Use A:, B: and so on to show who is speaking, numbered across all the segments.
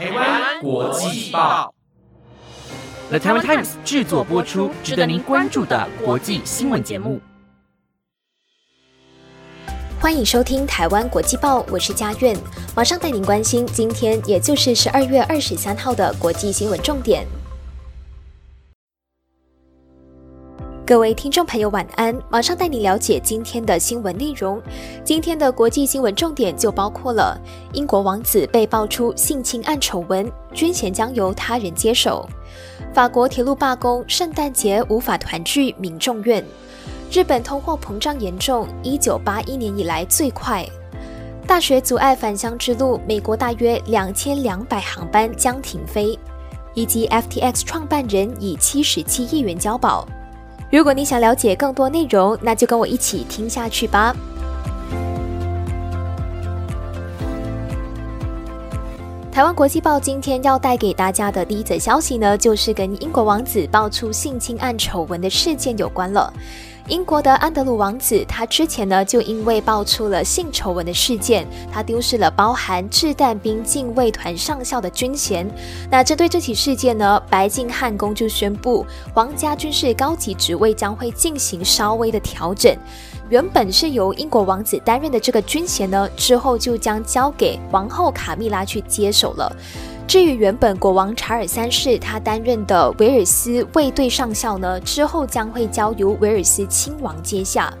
A: 台湾国际报，The Taiwan Times 制作播出，值得您关注的国际新闻节目。
B: 欢迎收听台湾国际报，我是佳苑，马上带您关心今天，也就是十二月二十三号的国际新闻重点。各位听众朋友，晚安！马上带你了解今天的新闻内容。今天的国际新闻重点就包括了：英国王子被爆出性侵案丑闻，军衔将由他人接手；法国铁路罢工，圣诞节无法团聚，民众怨；日本通货膨胀严重，一九八一年以来最快；大学阻碍返乡之路，美国大约两千两百航班将停飞；以及 FTX 创办人以七十七亿元交保。如果你想了解更多内容，那就跟我一起听下去吧。台湾国际报今天要带给大家的第一则消息呢，就是跟英国王子爆出性侵案丑闻的事件有关了。英国的安德鲁王子，他之前呢就因为爆出了性丑闻的事件，他丢失了包含掷弹兵禁卫团上校的军衔。那针对这起事件呢，白金汉宫就宣布，皇家军事高级职位将会进行稍微的调整。原本是由英国王子担任的这个军衔呢，之后就将交给王后卡蜜拉去接手了。至于原本国王查尔三世他担任的威尔斯卫队上校呢，之后将会交由威尔斯亲王接下。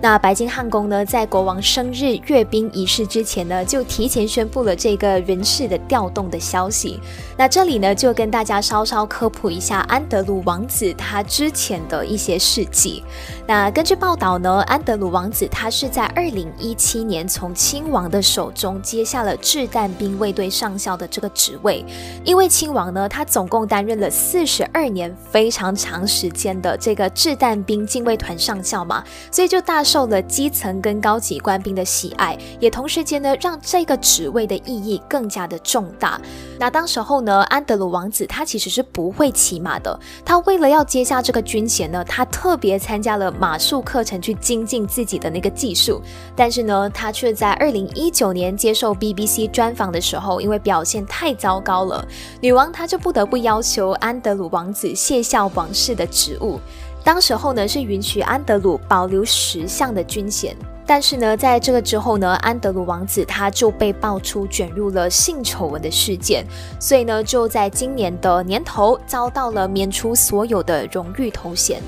B: 那白金汉宫呢，在国王生日阅兵仪式之前呢，就提前宣布了这个人事的调动的消息。那这里呢，就跟大家稍稍科普一下安德鲁王子他之前的一些事迹。那根据报道呢，安德鲁王子他是在二零一七年从亲王的手中接下了掷弹兵卫队上校的这个职位。因为亲王呢，他总共担任了四十二年非常长时间的这个掷弹兵禁卫团上校嘛，所以就大。受了基层跟高级官兵的喜爱，也同时间呢，让这个职位的意义更加的重大。那当时候呢，安德鲁王子他其实是不会骑马的。他为了要接下这个军衔呢，他特别参加了马术课程去精进自己的那个技术。但是呢，他却在二零一九年接受 BBC 专访的时候，因为表现太糟糕了，女王她就不得不要求安德鲁王子卸下王室的职务。当时候呢是允许安德鲁保留十项的军衔，但是呢，在这个之后呢，安德鲁王子他就被爆出卷入了性丑闻的事件，所以呢，就在今年的年头遭到了免除所有的荣誉头衔。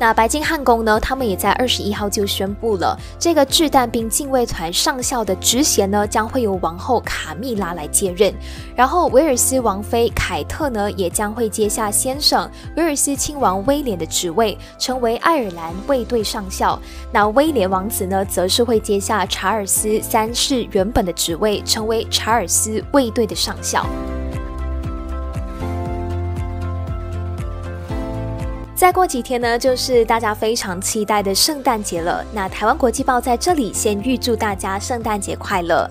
B: 那白金汉宫呢？他们也在二十一号就宣布了，这个掷弹兵禁卫团上校的职衔呢，将会由王后卡蜜拉来接任。然后威尔斯王妃凯特呢，也将会接下先生威尔斯亲王威廉的职位，成为爱尔兰卫队上校。那威廉王子呢，则是会接下查尔斯三世原本的职位，成为查尔斯卫队的上校。再过几天呢，就是大家非常期待的圣诞节了。那台湾国际报在这里先预祝大家圣诞节快乐。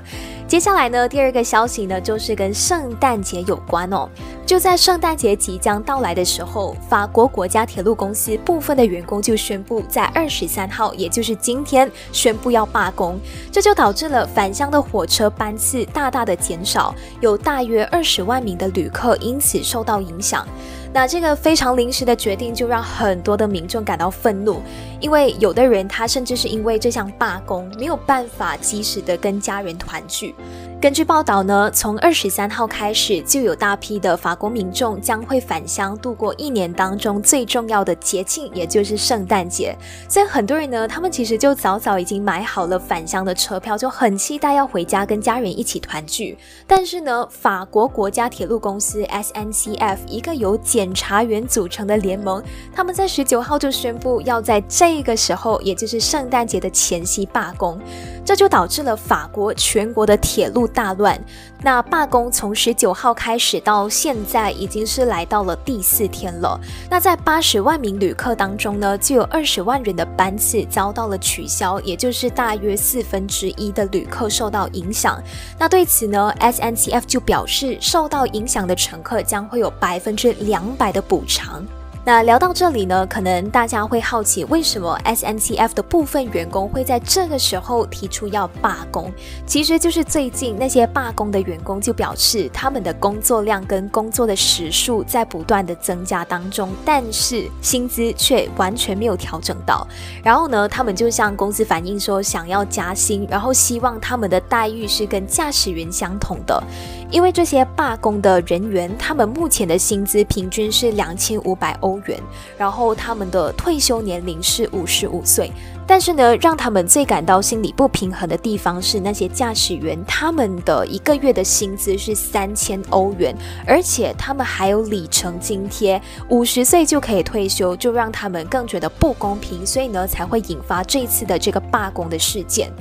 B: 接下来呢，第二个消息呢，就是跟圣诞节有关哦。就在圣诞节即将到来的时候，法国国家铁路公司部分的员工就宣布，在二十三号，也就是今天，宣布要罢工。这就导致了返乡的火车班次大大的减少，有大约二十万名的旅客因此受到影响。那这个非常临时的决定，就让很多的民众感到愤怒，因为有的人他甚至是因为这项罢工没有办法及时的跟家人团聚。根据报道呢，从二十三号开始，就有大批的法国民众将会返乡度过一年当中最重要的节庆，也就是圣诞节。所以很多人呢，他们其实就早早已经买好了返乡的车票，就很期待要回家跟家人一起团聚。但是呢，法国国家铁路公司 SNCF 一个由检察员组成的联盟，他们在十九号就宣布要在这个时候，也就是圣诞节的前夕罢工。这就导致了法国全国的铁路大乱。那罢工从十九号开始到现在，已经是来到了第四天了。那在八十万名旅客当中呢，就有二十万人的班次遭到了取消，也就是大约四分之一的旅客受到影响。那对此呢，SNCF 就表示，受到影响的乘客将会有百分之两百的补偿。那聊到这里呢，可能大家会好奇，为什么 SNCF 的部分员工会在这个时候提出要罢工？其实就是最近那些罢工的员工就表示，他们的工作量跟工作的时数在不断的增加当中，但是薪资却完全没有调整到。然后呢，他们就向公司反映说，想要加薪，然后希望他们的待遇是跟驾驶员相同的。因为这些罢工的人员，他们目前的薪资平均是两千五百欧欧元，然后他们的退休年龄是五十五岁。但是呢，让他们最感到心理不平衡的地方是，那些驾驶员他们的一个月的薪资是三千欧元，而且他们还有里程津贴，五十岁就可以退休，就让他们更觉得不公平，所以呢，才会引发这次的这个罢工的事件。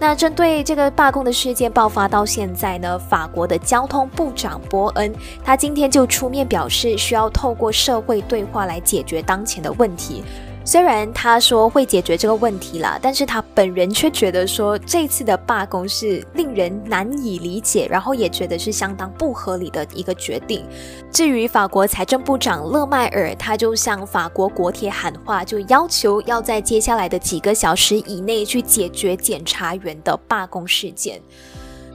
B: 那针对这个罢工的事件爆发到现在呢，法国的交通部长伯恩，他今天就出面表示，需要透过社会对话来解决当前的问题。虽然他说会解决这个问题啦，但是他本人却觉得说这次的罢工是令人难以理解，然后也觉得是相当不合理的一个决定。至于法国财政部长勒迈尔，他就向法国国铁喊话，就要求要在接下来的几个小时以内去解决检察员的罢工事件。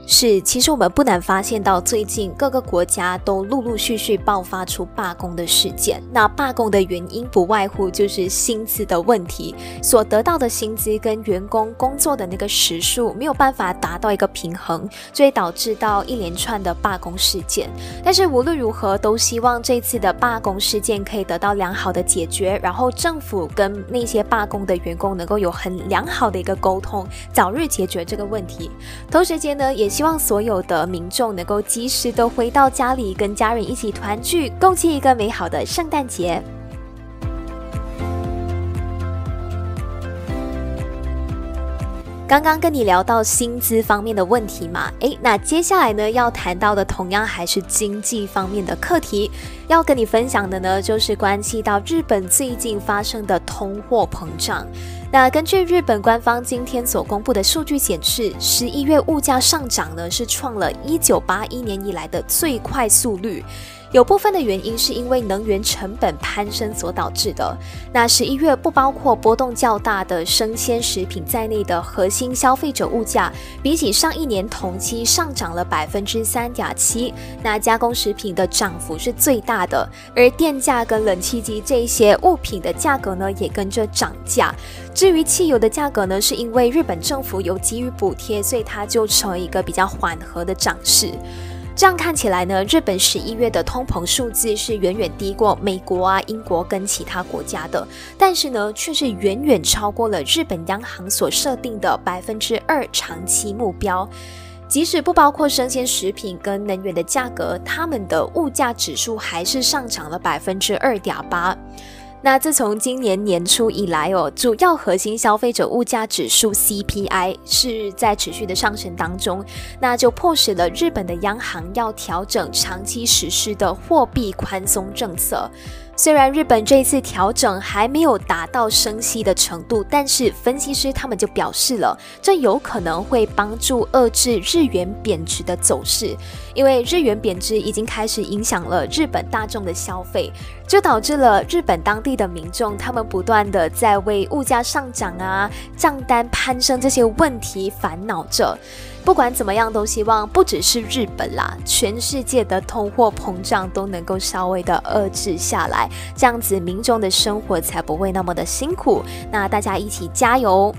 B: 是，其实我们不难发现到，最近各个国家都陆陆续续爆发出罢工的事件。那罢工的原因不外乎就是薪资的问题，所得到的薪资跟员工工作的那个时数没有办法达到一个平衡，所以导致到一连串的罢工事件。但是无论如何，都希望这次的罢工事件可以得到良好的解决，然后政府跟那些罢工的员工能够有很良好的一个沟通，早日解决这个问题。同时间呢，也。希望所有的民众能够及时的回到家里，跟家人一起团聚，共庆一个美好的圣诞节。刚刚跟你聊到薪资方面的问题嘛，诶，那接下来呢要谈到的同样还是经济方面的课题，要跟你分享的呢就是关系到日本最近发生的通货膨胀。那根据日本官方今天所公布的数据显示，十一月物价上涨呢是创了一九八一年以来的最快速率。有部分的原因是因为能源成本攀升所导致的。那十一月不包括波动较大的生鲜食品在内的核心消费者物价，比起上一年同期上涨了百分之三点七。那加工食品的涨幅是最大的，而电价跟冷气机这些物品的价格呢也跟着涨价。至于汽油的价格呢，是因为日本政府有给予补贴，所以它就成为一个比较缓和的涨势。这样看起来呢，日本十一月的通膨数字是远远低过美国啊、英国跟其他国家的，但是呢，却是远远超过了日本央行所设定的百分之二长期目标。即使不包括生鲜食品跟能源的价格，他们的物价指数还是上涨了百分之二点八。那自从今年年初以来哦，主要核心消费者物价指数 CPI 是在持续的上升当中，那就迫使了日本的央行要调整长期实施的货币宽松政策。虽然日本这一次调整还没有达到升息的程度，但是分析师他们就表示了，这有可能会帮助遏制日元贬值的走势，因为日元贬值已经开始影响了日本大众的消费，就导致了日本当地的民众他们不断的在为物价上涨啊、账单攀升这些问题烦恼着。不管怎么样，都希望不只是日本啦，全世界的通货膨胀都能够稍微的遏制下来，这样子民众的生活才不会那么的辛苦。那大家一起加油！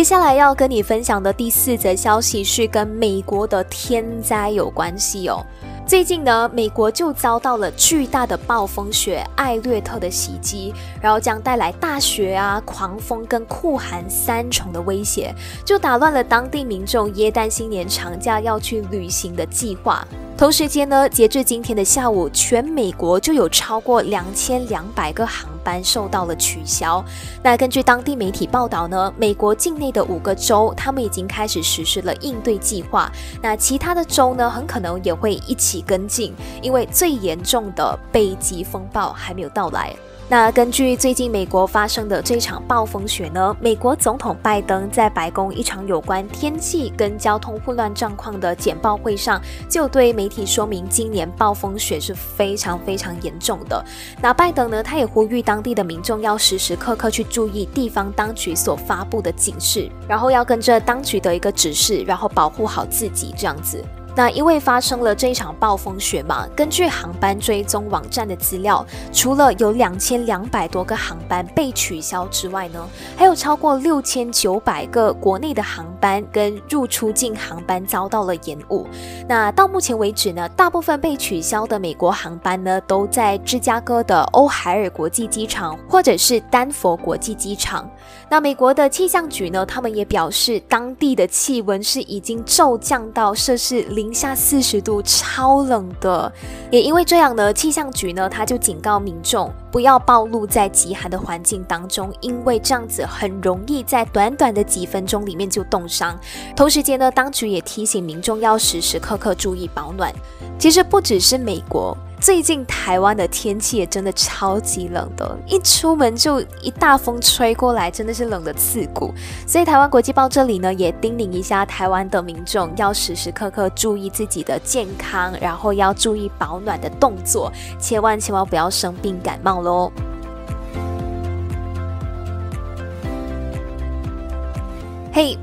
B: 接下来要跟你分享的第四则消息是跟美国的天灾有关系哦。最近呢，美国就遭到了巨大的暴风雪艾略特的袭击，然后将带来大雪啊、狂风跟酷寒三重的威胁，就打乱了当地民众耶诞新年长假要去旅行的计划。同时间呢，截至今天的下午，全美国就有超过两千两百个航班受到了取消。那根据当地媒体报道呢，美国境内的五个州，他们已经开始实施了应对计划。那其他的州呢，很可能也会一起跟进，因为最严重的北极风暴还没有到来。那根据最近美国发生的这场暴风雪呢，美国总统拜登在白宫一场有关天气跟交通混乱状况的简报会上，就对媒体说明，今年暴风雪是非常非常严重的。那拜登呢，他也呼吁当地的民众要时时刻刻去注意地方当局所发布的警示，然后要跟着当局的一个指示，然后保护好自己，这样子。那因为发生了这一场暴风雪嘛，根据航班追踪网站的资料，除了有两千两百多个航班被取消之外呢，还有超过六千九百个国内的航班跟入出境航班遭到了延误。那到目前为止呢，大部分被取消的美国航班呢，都在芝加哥的欧海尔国际机场或者是丹佛国际机场。那美国的气象局呢，他们也表示，当地的气温是已经骤降到摄氏零。零下四十度，超冷的。也因为这样呢，气象局呢，他就警告民众不要暴露在极寒的环境当中，因为这样子很容易在短短的几分钟里面就冻伤。同时间呢，当局也提醒民众要时时刻刻注意保暖。其实不只是美国。最近台湾的天气也真的超级冷的，一出门就一大风吹过来，真的是冷的刺骨。所以台湾国际报这里呢也叮咛一下台湾的民众，要时时刻刻注意自己的健康，然后要注意保暖的动作，千万千万不要生病感冒喽。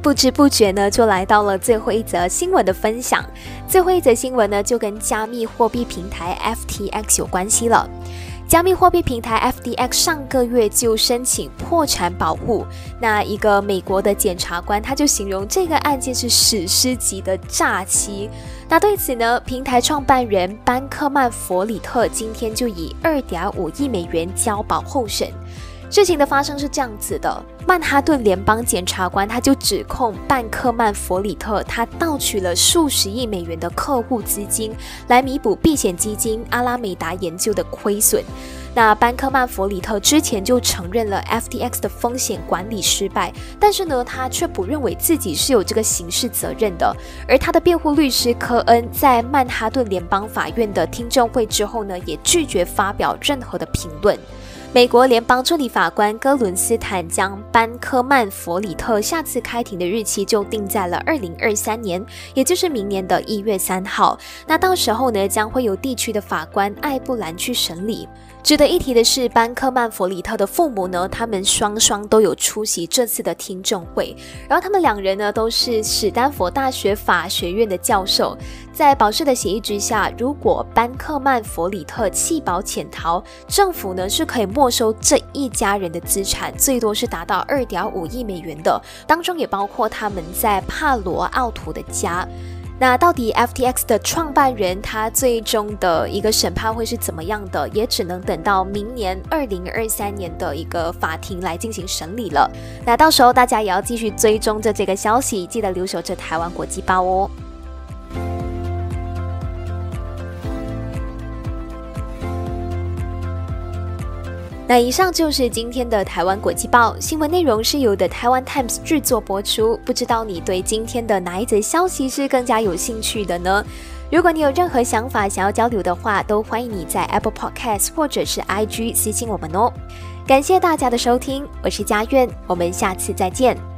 B: 不知不觉呢，就来到了最后一则新闻的分享。最后一则新闻呢，就跟加密货币平台 FTX 有关系了。加密货币平台 FTX 上个月就申请破产保护，那一个美国的检察官他就形容这个案件是史诗级的诈欺。那对此呢，平台创办人班克曼弗里特今天就以二点五亿美元交保候审。事情的发生是这样子的：曼哈顿联邦检察官他就指控班克曼弗里特，他盗取了数十亿美元的客户资金，来弥补避险基金阿拉美达研究的亏损。那班克曼弗里特之前就承认了 FTX 的风险管理失败，但是呢，他却不认为自己是有这个刑事责任的。而他的辩护律师科恩在曼哈顿联邦法院的听证会之后呢，也拒绝发表任何的评论。美国联邦助理法官哥伦斯坦将班科曼弗里特下次开庭的日期就定在了二零二三年，也就是明年的一月三号。那到时候呢，将会由地区的法官艾布兰去审理。值得一提的是，班克曼弗里特的父母呢，他们双双都有出席这次的听证会。然后他们两人呢，都是史丹佛大学法学院的教授。在保释的协议之下，如果班克曼弗里特弃保潜逃，政府呢是可以没收这一家人的资产，最多是达到二点五亿美元的，当中也包括他们在帕罗奥图的家。那到底 FTX 的创办人他最终的一个审判会是怎么样的？也只能等到明年二零二三年的一个法庭来进行审理了。那到时候大家也要继续追踪着这个消息，记得留守着台湾国际报哦。那以上就是今天的台湾国际报新闻内容，是由的台湾 Times 制作播出。不知道你对今天的哪一则消息是更加有兴趣的呢？如果你有任何想法想要交流的话，都欢迎你在 Apple Podcast 或者是 IG 私信我们哦。感谢大家的收听，我是佳苑，我们下次再见。